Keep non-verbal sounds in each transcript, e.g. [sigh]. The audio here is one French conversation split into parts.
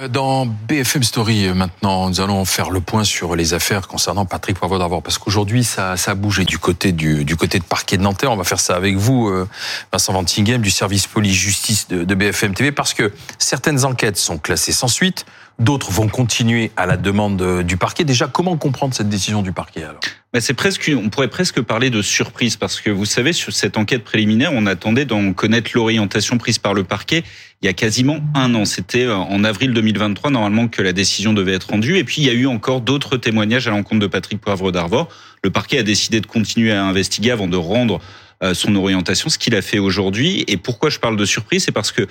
Euh, dans BFM Story euh, maintenant, nous allons faire le point sur les affaires concernant Patrick Poivre parce qu'aujourd'hui ça, ça a bougé du côté du, du côté de parquet de Nanterre. On va faire ça avec vous, euh, Vincent Ventinghem du service police-justice de, de BFM TV parce que certaines enquêtes sont classées sans suite, d'autres vont continuer à la demande du parquet. Déjà, comment comprendre cette décision du parquet alors? Bah, c'est presque, on pourrait presque parler de surprise parce que vous savez, sur cette enquête préliminaire, on attendait d'en connaître l'orientation prise par le parquet il y a quasiment un an. C'était euh, en avril 2023 normalement que la décision devait être rendue. Et puis il y a eu encore d'autres témoignages à l'encontre de Patrick Poivre d'Arvor. Le parquet a décidé de continuer à investiguer avant de rendre euh, son orientation, ce qu'il a fait aujourd'hui. Et pourquoi je parle de surprise, c'est parce que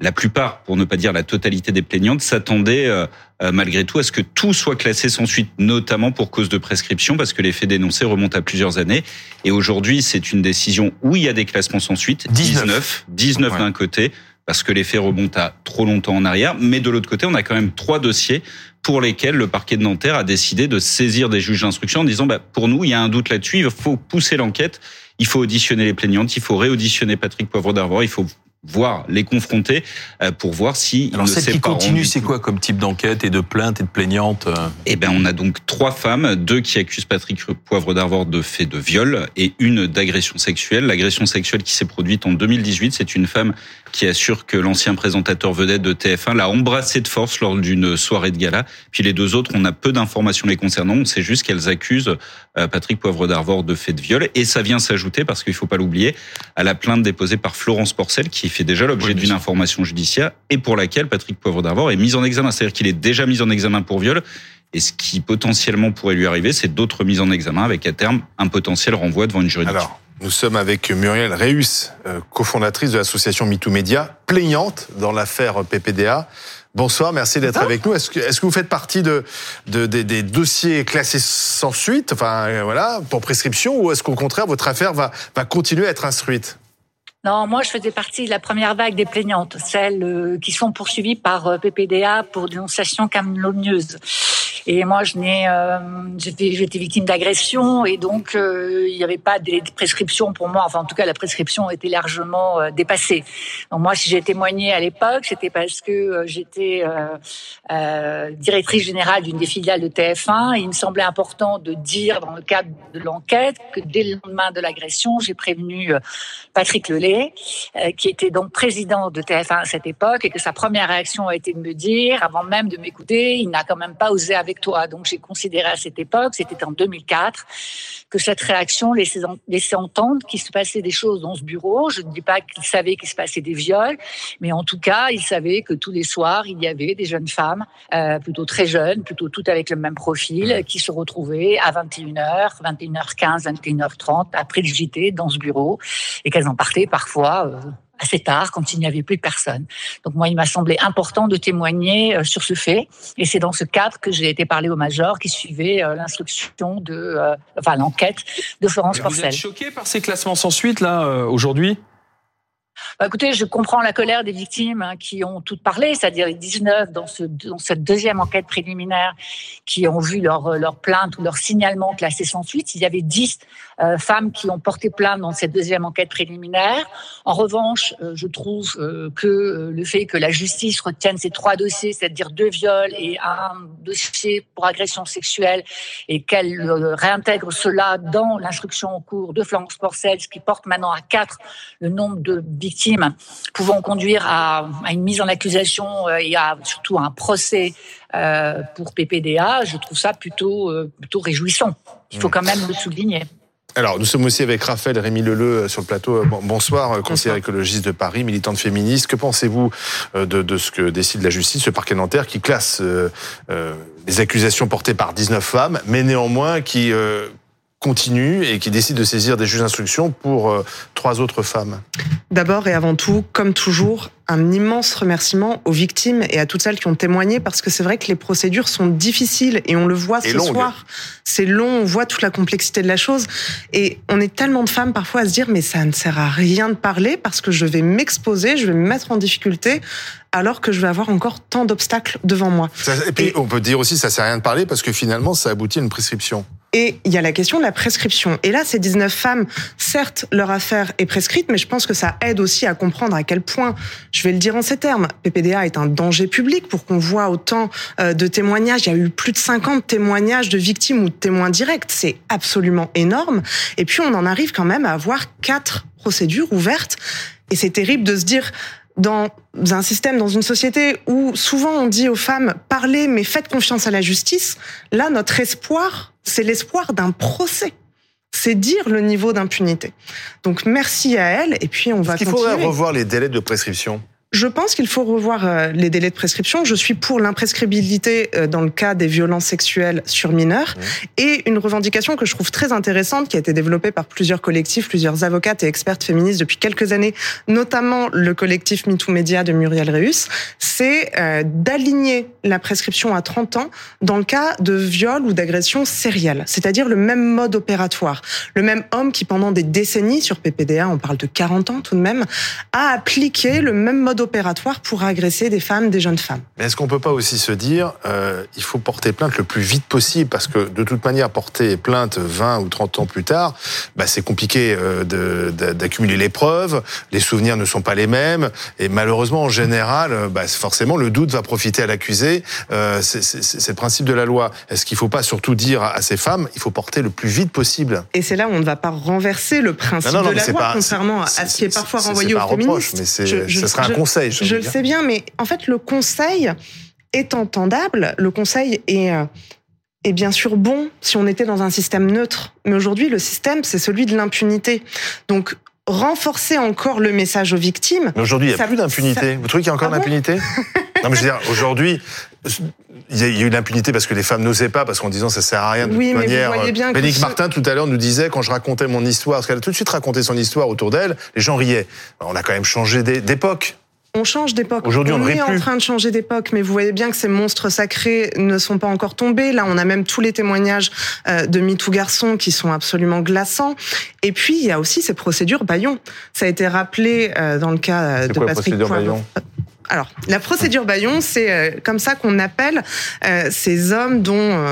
la plupart, pour ne pas dire la totalité des plaignantes, s'attendaient euh, euh, malgré tout à ce que tout soit classé sans suite, notamment pour cause de prescription, parce que les faits dénoncés remontent à plusieurs années. Et aujourd'hui, c'est une décision où il y a des classements sans suite, 19, 19 d'un côté, parce que les faits remontent à trop longtemps en arrière, mais de l'autre côté, on a quand même trois dossiers pour lesquels le parquet de Nanterre a décidé de saisir des juges d'instruction en disant, bah, pour nous, il y a un doute là-dessus, il faut pousser l'enquête, il faut auditionner les plaignantes, il faut réauditionner Patrick Poivre d'Arvor, il faut voir les confronter euh, pour voir si Alors celle qui continue, c'est quoi comme type d'enquête et de plainte et de plaignante euh Eh ben, on a donc trois femmes, deux qui accusent Patrick Poivre d'Arvor de fait de viol et une d'agression sexuelle. L'agression sexuelle qui s'est produite en 2018, c'est une femme qui assure que l'ancien présentateur vedette de TF1 l'a embrassé de force lors d'une soirée de gala. Puis les deux autres, on a peu d'informations les concernant. On sait juste qu'elles accusent euh, Patrick Poivre d'Arvor de fait de viol. Et ça vient s'ajouter, parce qu'il faut pas l'oublier, à la plainte déposée par Florence Porcel, qui fait déjà l'objet d'une information judiciaire et pour laquelle Patrick Poivre d'Arvor est mis en examen. C'est-à-dire qu'il est déjà mis en examen pour viol. Et ce qui potentiellement pourrait lui arriver, c'est d'autres mises en examen avec à terme un potentiel renvoi devant une juridiction. Alors, nous sommes avec Muriel Reus, euh, cofondatrice de l'association MeToo Média, plaignante dans l'affaire PPDA. Bonsoir, merci d'être avec nous. Est-ce que, est-ce que vous faites partie de, de, des dossiers classés sans suite, enfin euh, voilà, pour prescription, ou est-ce qu'au contraire votre affaire va, va continuer à être instruite? Non, moi je faisais partie de la première vague des plaignantes, celles euh, qui sont poursuivies par PPDA pour dénonciation calomnieuse. Et moi, je n'ai, euh, j'étais, j'étais victime d'agression et donc euh, il n'y avait pas de prescription pour moi. Enfin, en tout cas, la prescription était largement euh, dépassée. Donc moi, si j'ai témoigné à l'époque, c'était parce que euh, j'étais euh, directrice générale d'une des filiales de TF1. Et il me semblait important de dire dans le cadre de l'enquête que dès le lendemain de l'agression, j'ai prévenu Patrick Lelay, qui était donc président de TF1 à cette époque, et que sa première réaction a été de me dire, avant même de m'écouter, il n'a quand même pas osé avec Donc j'ai considéré à cette époque, c'était en 2004, que cette réaction laissait, laissait entendre qu'il se passait des choses dans ce bureau. Je ne dis pas qu'il savait qu'il se passait des viols, mais en tout cas, il savait que tous les soirs, il y avait des jeunes femmes, euh, plutôt très jeunes, plutôt toutes avec le même profil, qui se retrouvaient à 21h, 21h15, 21h30, après le JT, dans ce bureau, et qu'elles en partaient parfois... Euh, assez tard, quand il n'y avait plus personne. Donc moi, il m'a semblé important de témoigner euh, sur ce fait, et c'est dans ce cadre que j'ai été parler au major qui suivait euh, l'instruction de, euh, enfin l'enquête de Florence Porcel. Vous êtes choqué par ces classements sans suite là aujourd'hui? Bah, écoutez, je comprends la colère des victimes hein, qui ont toutes parlé, c'est-à-dire les 19 dans, ce, dans cette deuxième enquête préliminaire qui ont vu leur, leur plainte ou leur signalement classé sans suite. Il y avait 10 euh, femmes qui ont porté plainte dans cette deuxième enquête préliminaire. En revanche, euh, je trouve euh, que le fait que la justice retienne ces trois dossiers, c'est-à-dire deux viols et un dossier pour agression sexuelle, et qu'elle réintègre cela dans l'instruction en cours de Florence Porcel, ce qui porte maintenant à quatre le nombre de victimes pouvant conduire à, à une mise en accusation et à surtout à un procès euh, pour PPDA, je trouve ça plutôt, euh, plutôt réjouissant. Il faut mmh. quand même le souligner. Alors, nous sommes aussi avec Raphaël Rémi Leleu euh, sur le plateau. Bonsoir, conseiller écologiste de Paris, militante féministe. Que pensez-vous de, de, ce que décide la justice, ce parquet Nanterre, qui classe euh, les accusations portées par 19 femmes, mais néanmoins qui euh, continue et qui décide de saisir des juges d'instruction pour euh, trois autres femmes D'abord et avant tout, comme toujours, un immense remerciement aux victimes et à toutes celles qui ont témoigné parce que c'est vrai que les procédures sont difficiles et on le voit ce soir. C'est long, on voit toute la complexité de la chose et on est tellement de femmes parfois à se dire mais ça ne sert à rien de parler parce que je vais m'exposer, je vais me mettre en difficulté alors que je vais avoir encore tant d'obstacles devant moi. et puis on peut dire aussi ça sert à rien de parler parce que finalement ça aboutit à une prescription. Et il y a la question de la prescription. Et là, ces 19 femmes, certes, leur affaire est prescrite, mais je pense que ça aide aussi à comprendre à quel point, je vais le dire en ces termes, PPDA est un danger public pour qu'on voit autant euh, de témoignages. Il y a eu plus de 50 témoignages de victimes ou de témoins directs. C'est absolument énorme. Et puis, on en arrive quand même à avoir quatre procédures ouvertes. Et c'est terrible de se dire, dans un système, dans une société où souvent on dit aux femmes parlez mais faites confiance à la justice, là notre espoir, c'est l'espoir d'un procès. C'est dire le niveau d'impunité. Donc merci à elle et puis on va continuer. Il faudrait revoir les délais de prescription? Je pense qu'il faut revoir euh, les délais de prescription. Je suis pour l'imprescriptibilité euh, dans le cas des violences sexuelles sur mineurs et une revendication que je trouve très intéressante qui a été développée par plusieurs collectifs, plusieurs avocates et expertes féministes depuis quelques années, notamment le collectif MeToo Media de Muriel Reus, c'est euh, d'aligner la prescription à 30 ans dans le cas de viol ou d'agression sérielle, c'est-à-dire le même mode opératoire. Le même homme qui pendant des décennies sur PPDA, on parle de 40 ans tout de même, a appliqué le même mode opératoire pour agresser des femmes, des jeunes femmes. Mais est-ce qu'on peut pas aussi se dire, euh, il faut porter plainte le plus vite possible parce que de toute manière, porter plainte 20 ou 30 ans plus tard, bah, c'est compliqué euh, d'accumuler les preuves, les souvenirs ne sont pas les mêmes et malheureusement en général, euh, bah, forcément le doute va profiter à l'accusé. Euh, c'est le principe de la loi. Est-ce qu'il ne faut pas surtout dire à ces femmes, il faut porter le plus vite possible? Et c'est là où on ne va pas renverser le principe de la loi, contrairement à ce qui est parfois renvoyé aux féministes. mais ce sera un conseil. Je, le sais bien, mais en fait, le conseil est entendable. Le conseil est, euh, est bien sûr bon si on était dans un système neutre. Mais aujourd'hui, le système, c'est celui de l'impunité. Donc, renforcer encore le message aux victimes. Mais aujourd'hui, il n'y a plus d'impunité. Vous trouvez qu'il y a encore ah d'impunité Non, mais je veux dire, aujourd'hui, il y a eu l'impunité parce que les femmes n'osaient pas, parce qu'en disant ça sert à rien de oui, toute mais manière. Vous voyez bien Bénique Martin tout à l'heure nous disait quand je racontais mon histoire, parce qu'elle a tout de suite raconté son histoire autour d'elle, les gens riaient. On a quand même changé d'époque. On change d'époque. Aujourd'hui, on, on est en train de changer d'époque, mais vous voyez bien que ces monstres sacrés ne sont pas encore tombés. Là, on a même tous les témoignages euh, de MeToo garçons qui sont absolument glaçants. Et puis, il y a aussi ces procédures Bayon. Ça a été rappelé euh, dans le cas euh, de quoi, Patrick Bayon alors, la procédure Bayon, c'est comme ça qu'on appelle ces hommes dont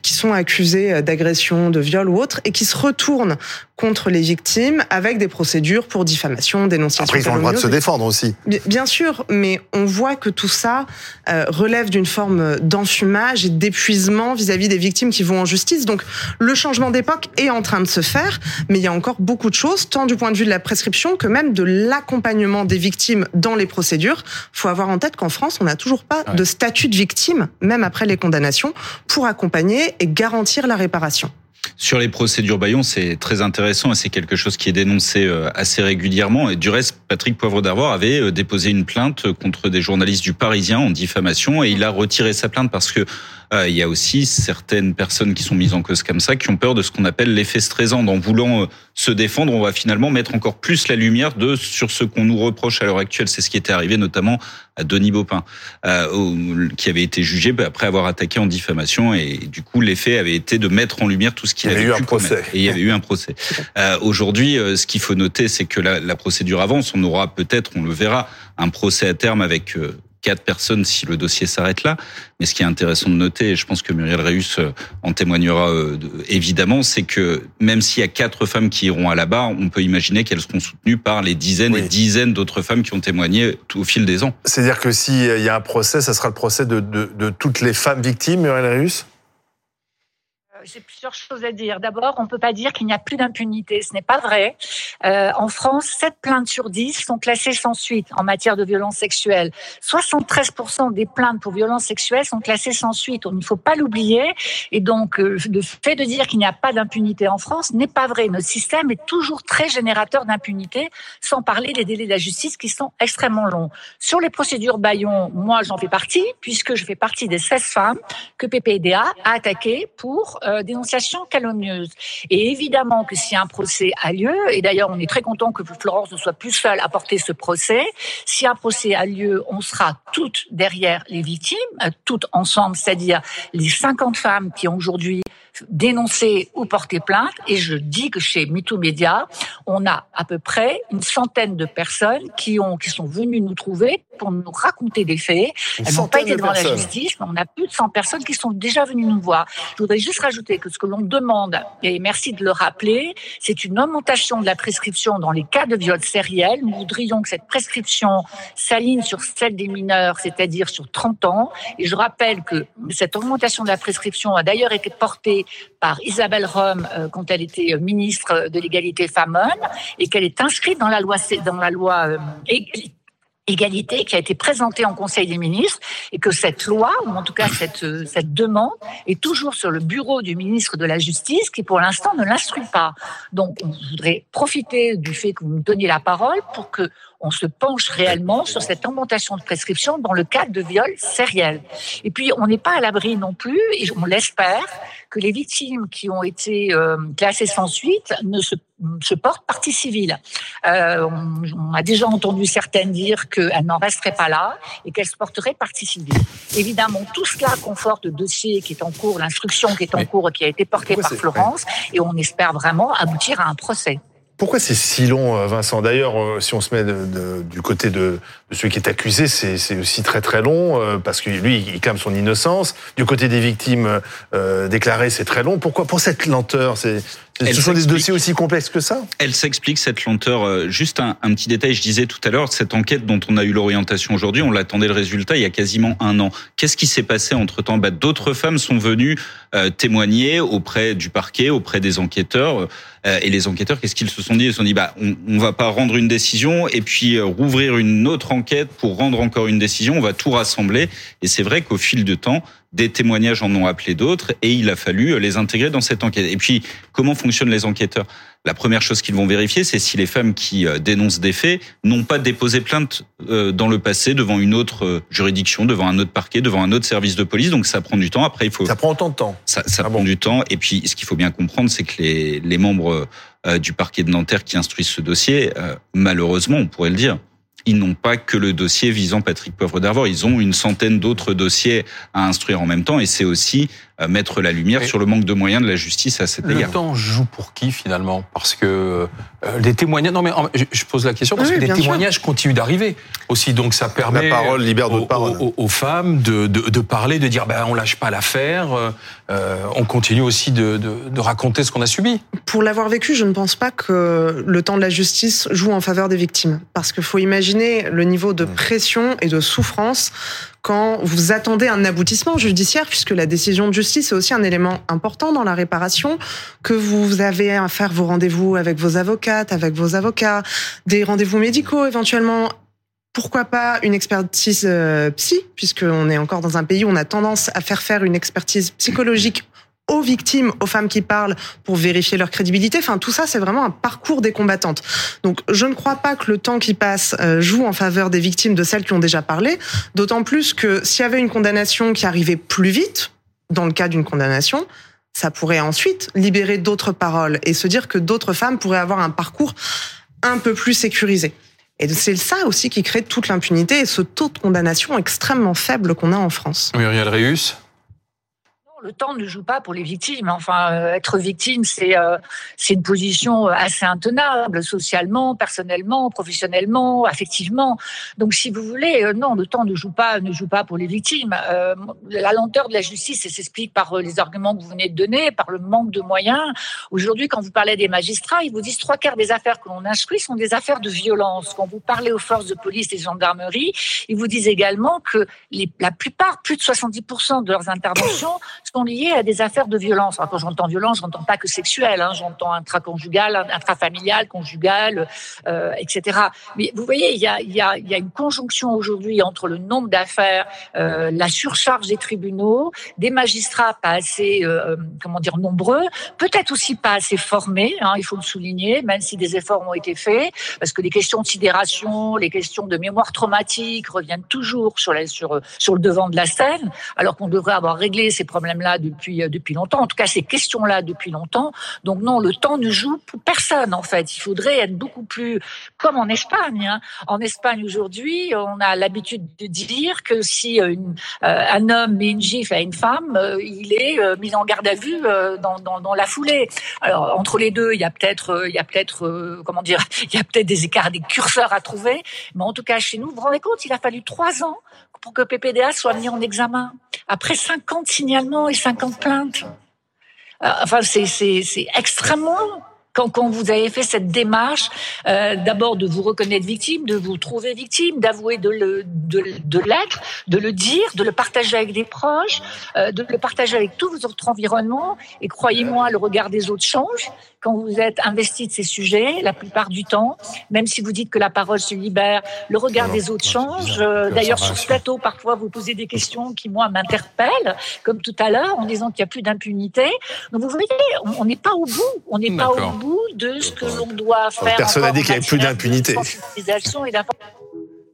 qui sont accusés d'agression, de viol ou autre, et qui se retournent contre les victimes avec des procédures pour diffamation, dénonciation. Après, ils ont le droit de se défendre aussi. Bien sûr, mais on voit que tout ça euh, relève d'une forme d'enfumage et d'épuisement vis-à-vis des victimes qui vont en justice. Donc, le changement d'époque est en train de se faire, mais il y a encore beaucoup de choses, tant du point de vue de la prescription que même de l'accompagnement des victimes dans les procédures. Il faut avoir en tête qu'en France, on n'a toujours pas de statut de victime, même après les condamnations, pour accompagner et garantir la réparation. Sur les procédures Bayon, c'est très intéressant et c'est quelque chose qui est dénoncé euh, assez régulièrement. Et du reste, Patrick Poivre d'Arvor avait euh, déposé une plainte contre des journalistes du Parisien en diffamation et il a retiré sa plainte parce que euh, il y a aussi certaines personnes qui sont mises en cause comme ça, qui ont peur de ce qu'on appelle l'effet stressant. En voulant se défendre, on va finalement mettre encore plus la lumière de sur ce qu'on nous reproche à l'heure actuelle. C'est ce qui était arrivé notamment à Denis Baupin, euh, qui avait été jugé bah, après avoir attaqué en diffamation. Et du coup, l'effet avait été de mettre en lumière tout ce qu'il avait eu un procès. Et il y avait eu un procès. [laughs] Euh, Aujourd'hui, euh, ce qu'il faut noter, c'est que la, la procédure avance. On aura peut-être, on le verra, un procès à terme avec quatre personnes si le dossier s'arrête là. Mais ce qui est intéressant de noter, et je pense que Muriel Reus euh, en témoignera euh, évidemment, c'est que même s'il y a quatre femmes qui iront à la barre, on peut imaginer qu'elles seront soutenues par les dizaines et dizaines d'autres femmes qui ont témoigné au fil des ans. C'est-à-dire que s'il y a un procès, ça sera le procès de, de, de toutes les femmes victimes, Muriel Reus? J'ai plusieurs choses à dire. D'abord, on ne peut pas dire qu'il n'y a plus d'impunité. Ce n'est pas vrai. Euh, en France, 7 plaintes sur 10 sont classées sans suite en matière de violence sexuelle. 73% des plaintes pour violence sexuelle sont classées sans suite. Il ne faut pas l'oublier. Et donc, euh, le fait de dire qu'il n'y a pas d'impunité en France n'est pas vrai. Notre système est toujours très générateur d'impunité, sans parler des délais de la justice qui sont extrêmement longs. Sur les procédures Bayon, moi, j'en fais partie, puisque je fais partie des 16 femmes que PPDA a attaquées pour euh, dénonciation calomnieuse. Et évidemment que si un procès a lieu, et d'ailleurs on est très content que Florence ne soit plus seule à porter ce procès, si un procès a lieu, on sera toutes derrière les victimes, toutes ensemble, c'est-à-dire les 50 femmes qui ont aujourd'hui dénoncer ou porter plainte. Et je dis que chez MeToo Media, on a à peu près une centaine de personnes qui ont qui sont venues nous trouver pour nous raconter des faits. Elles n'ont pas été devant la justice, mais on a plus de 100 personnes qui sont déjà venues nous voir. Je voudrais juste rajouter que ce que l'on demande, et merci de le rappeler, c'est une augmentation de la prescription dans les cas de viol sériel. Nous voudrions que cette prescription s'aligne sur celle des mineurs, c'est-à-dire sur 30 ans. Et je rappelle que cette augmentation de la prescription a d'ailleurs été portée par Isabelle Rome euh, quand elle était ministre de l'égalité femmes-hommes et qu'elle est inscrite dans la loi dans la loi euh, égalité qui a été présentée en Conseil des ministres et que cette loi, ou en tout cas cette, euh, cette demande, est toujours sur le bureau du ministre de la Justice qui pour l'instant ne l'instruit pas. Donc on voudrait profiter du fait que vous nous donniez la parole pour que on se penche réellement sur cette augmentation de prescription dans le cadre de viols sériels. Et puis, on n'est pas à l'abri non plus, et on l'espère, que les victimes qui ont été euh, classées sans suite ne se, se portent partie civile. Euh, on, on, a déjà entendu certaines dire qu'elles n'en resteraient pas là et qu'elles se porteraient partie civile. Évidemment, tout cela conforte le dossier qui est en cours, l'instruction qui est en cours, qui a été portée par Florence, et on espère vraiment aboutir à un procès. Pourquoi c'est si long, euh, Vincent? D'ailleurs, euh, si on se met du côté de, celui qui est accusé, c'est aussi très très long, euh, parce que lui, il clame son innocence. Du côté des victimes déclarées, c'est très long. Pourquoi Pour cette lenteur, c'est ce sont des dossiers aussi complexes que ça Elle s'explique cette lenteur. Juste un, un, petit détail, je disais tout à l'heure, cette enquête dont on a eu l'orientation aujourd'hui, on l'attendait le résultat il y a quasiment un an. Qu'est-ce qui s'est passé entre-temps? Bah, D'autres femmes sont venues euh, témoigner auprès du parquet, auprès des enquêteurs. Euh, et les enquêteurs, qu'est-ce qu'ils se sont dit? Ils se sont dit, bah, on, on va pas rendre une décision et puis euh, rouvrir une autre enquête pour rendre encore une décision. On va tout rassembler. Et c'est vrai qu'au fil de temps, des témoignages en ont appelé d'autres et il a fallu les intégrer dans cette enquête. Et puis, comment fonctionnent les enquêteurs? La première chose qu'ils vont vérifier, c'est si les femmes qui euh, dénoncent des faits n'ont pas déposé plainte euh, dans le passé devant une autre euh, juridiction, devant un autre parquet, devant un autre service de police. Donc ça prend du temps. Après, il faut... Ça prend autant de temps Ça, ça ah prend du temps. Et puis, ce qu'il faut bien comprendre, c'est que les, les membres du parquet de Nanterre qui instruisent ce dossier, malheureusement, on pourrait le dire, ils n'ont pas que le dossier visant Patrick Poivre d'Arvor, ils ont une centaine d'autres dossiers à instruire en même temps et c'est aussi mettre la lumière sur le manque de moyens de la justice à cet égard. Le temps joue pour qui finalement? Parce que euh, les témoignages. Non mais je pose la question parce que les témoignages continuent d'arriver aussi, donc ça permet la parole libère aux, parole. Aux, femmes de, de, de, parler, de dire ben on lâche pas l'affaire, euh, on continue aussi de, de raconter ce qu'on a subi. Pour l'avoir vécu, je ne pense pas que le temps de la justice joue en faveur des victimes, parce qu'il faut imaginer le niveau de mmh. pression et de souffrance quand vous attendez un aboutissement judiciaire, puisque la décision de justice est aussi un élément important dans la réparation, que vous avez à faire vos rendez-vous avec vos avocates, avec vos avocats, des rendez-vous médicaux éventuellement pourquoi pas une expertise euh, psy, puisqu'on est encore dans un pays où on a tendance à faire faire une expertise psychologique aux victimes, aux femmes qui parlent pour vérifier leur crédibilité. Enfin, tout ça, c'est vraiment un parcours des combattantes. Donc, je ne crois pas que le temps qui passe euh, joue en faveur des victimes de celles qui ont déjà parlé. D'autant plus que s'il y avait une condamnation qui arrivait plus vite, dans le cas d'une condamnation, ça pourrait ensuite libérer d'autres paroles et se dire que d'autres femmes pourraient avoir un parcours un peu plus sécurisé. Et c'est ça aussi qui crée toute l'impunité et ce taux de condamnation extrêmement faible qu'on a en France. Muriel Réus le temps ne joue pas pour les victimes. Enfin, euh, être victime, c'est euh, c'est une position assez intenable, socialement, personnellement, professionnellement, affectivement. Donc, si vous voulez, euh, non, le temps ne joue pas ne joue pas pour les victimes. la lenteur de la justice, s'explique par les arguments que vous venez de donner, par le manque de moyens. Aujourd'hui, quand vous parlez des magistrats, ils vous disent trois quarts des affaires que l'on instruit sont des affaires de violence. Quand vous parlez aux forces de police et gendarmerie, ils vous disent également que les, la plupart, plus de 70% de leurs interventions sont liées à des affaires de violence. Alors, quand j'entends violence, j'entends pas que sexuelle, hein, j'entends intraconjugal, intrafamilial, conjugal, euh, etc. Mais vous voyez, il y a, y, a, y a une conjonction aujourd'hui entre le nombre d'affaires, euh, la surcharge des tribunaux, des magistrats pas assez, euh, comment dire, nombreux, peut-être aussi pas assez formés, hein, il faut le souligner, même si des efforts ont été faits, parce que les questions de sidération, les questions de mémoire traumatique reviennent toujours sur, la, sur, sur le devant de la scène, alors qu'on devrait avoir réglé ces problèmes problème-là depuis depuis longtemps. En tout cas, ces questions-là depuis longtemps. Donc non, le temps ne joue pour personne en fait. Il faudrait être beaucoup plus comme en Espagne. Hein. En Espagne aujourd'hui, on a l'habitude de dire que si une, un homme met une gifle à une femme, il est mis en garde à vue dans, dans, dans la foulée. Alors entre les deux, il y a peut-être il y a peut-être comment dire, [laughs] il y a peut-être des écarts, des curseurs à trouver. Mais en tout cas, chez nous, vous vous rendez compte, il a fallu trois ans pour que PPDA soit mis en examen. Après 50 signalements et 50 plaintes. Euh, enfin, c'est extrêmement quand, quand vous avez fait cette démarche, euh, d'abord de vous reconnaître victime, de vous trouver victime, d'avouer de le de, de l'être, de le dire, de le partager avec des proches, euh, de le partager avec tout votre environnement. Et croyez-moi, le regard des autres change quand vous êtes investi de ces sujets. La plupart du temps, même si vous dites que la parole se libère, le regard des autres change. Euh, d'ailleurs, sur ce plateau, parfois, vous posez des questions qui moi m'interpellent, comme tout à l'heure, en disant qu'il n'y a plus d'impunité. Donc vous voyez, on n'est pas au bout. On n'est pas au bout de ce que l'on doit faire. Personne n'a dit qu'il n'y avait plus d'impunité.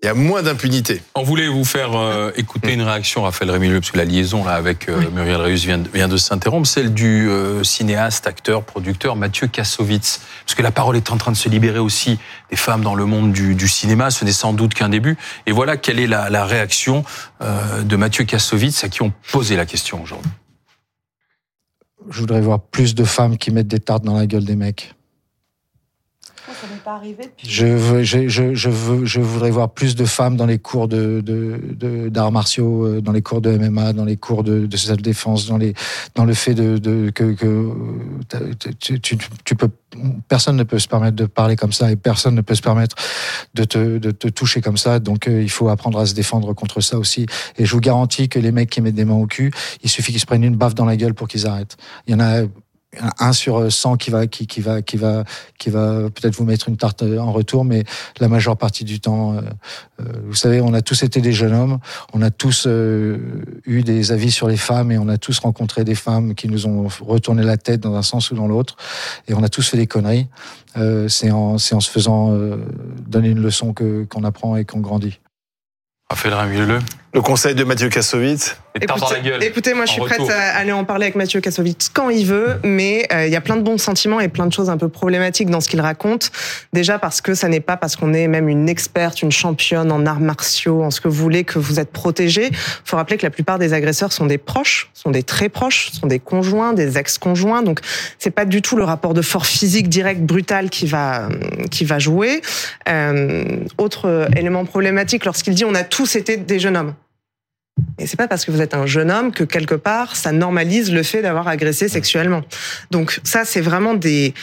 Il y a moins d'impunité. On voulait vous faire euh, écouter une réaction, Raphaël Rémileux, parce que la liaison là avec euh, Muriel Reus vient, vient, de s'interrompre, celle du euh, cinéaste, acteur, producteur Mathieu Kassovitz. Parce que la parole est en train de se libérer aussi des femmes dans le monde du, du cinéma, ce n'est sans doute qu'un début. Et voilà quelle est la, la réaction de Mathieu Kassovitz à qui on posait la question aujourd'hui. Je voudrais voir plus de femmes qui mettent des tartes dans la gueule des mecs. Je, veux, je, je, je, veux, je voudrais voir plus de femmes dans les cours de, d'arts martiaux, euh, dans les cours de MMA, dans les cours de, de self-défense, dans, les, dans le fait de, de que, que tu, tu, tu, peux, personne ne peut se permettre de parler comme ça et personne ne peut se permettre de te, de te toucher comme ça. Donc euh, il faut apprendre à se défendre contre ça aussi. Et je vous garantis que les mecs qui mettent des mains au cul, il suffit qu'ils se prennent une baffe dans la gueule pour qu'ils arrêtent. Il y en a un sur 100 qui va qui, va qui va qui va peut-être vous mettre une tarte en retour mais la majeure partie du temps euh, euh, vous savez on a tous été des jeunes hommes on a tous euh, eu des avis sur les femmes et on a tous rencontré des femmes qui nous ont retourné la tête dans un sens ou dans l'autre et on a tous fait des conneries. C'est en se faisant donner une leçon que qu'on apprend et qu'on grandit. Raphaël Rémileux le conseil de Mathieu Kassovitz écoutez, écoutez, moi je suis prête à aller en parler avec Mathieu Kassovitz quand il veut, mais euh, il y a plein de bons sentiments et plein de choses un peu problématiques dans ce qu'il raconte. Déjà parce que ça n'est pas parce qu'on est même une experte, une championne en arts martiaux, en ce que vous voulez, que vous êtes protégé. Il faut rappeler que la plupart des agresseurs sont des proches, sont des très proches, sont des conjoints, des ex-conjoints. Donc c'est pas du tout le rapport de force physique direct, brutal qui va qui va jouer. Euh, autre élément problématique, lorsqu'il dit on a tous été des jeunes hommes. Et c'est pas parce que vous êtes un jeune homme que quelque part ça normalise le fait d'avoir agressé sexuellement. Donc ça c'est vraiment des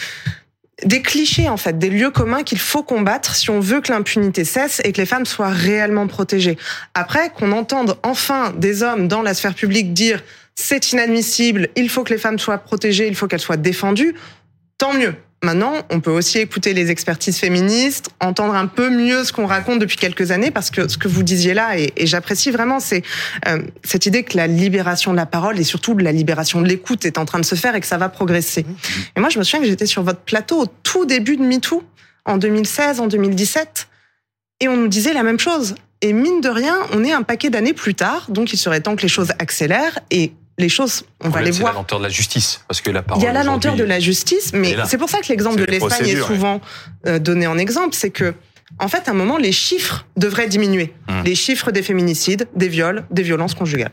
des clichés en fait, des lieux communs qu'il faut combattre si on veut que l'impunité cesse et que les femmes soient réellement protégées. Après qu'on entende enfin des hommes dans la sphère publique dire c'est inadmissible, il faut que les femmes soient protégées, il faut qu'elles soient défendues, tant mieux. Maintenant, on peut aussi écouter les expertises féministes, entendre un peu mieux ce qu'on raconte depuis quelques années, parce que ce que vous disiez là, et, j'apprécie vraiment, c'est euh, cette idée que la libération de la parole et surtout la libération de l'écoute est en train de se faire et que ça va progresser. Et moi, je me souviens que j'étais sur votre plateau au tout début de MeToo, en 2016, en 2017, et on nous disait la même chose. Et mine de rien, on est un paquet d'années plus tard, donc il serait temps que les choses accélèrent et les choses, on va les voir. la lenteur de la justice, parce que la parole. Il y a la lenteur de la justice, mais c'est pour ça que l'exemple de l'Espagne est souvent euh, donné en exemple, c'est que en fait, à un moment, les chiffres devraient diminuer. Hum. Les chiffres des féminicides, des viols, des violences conjugales.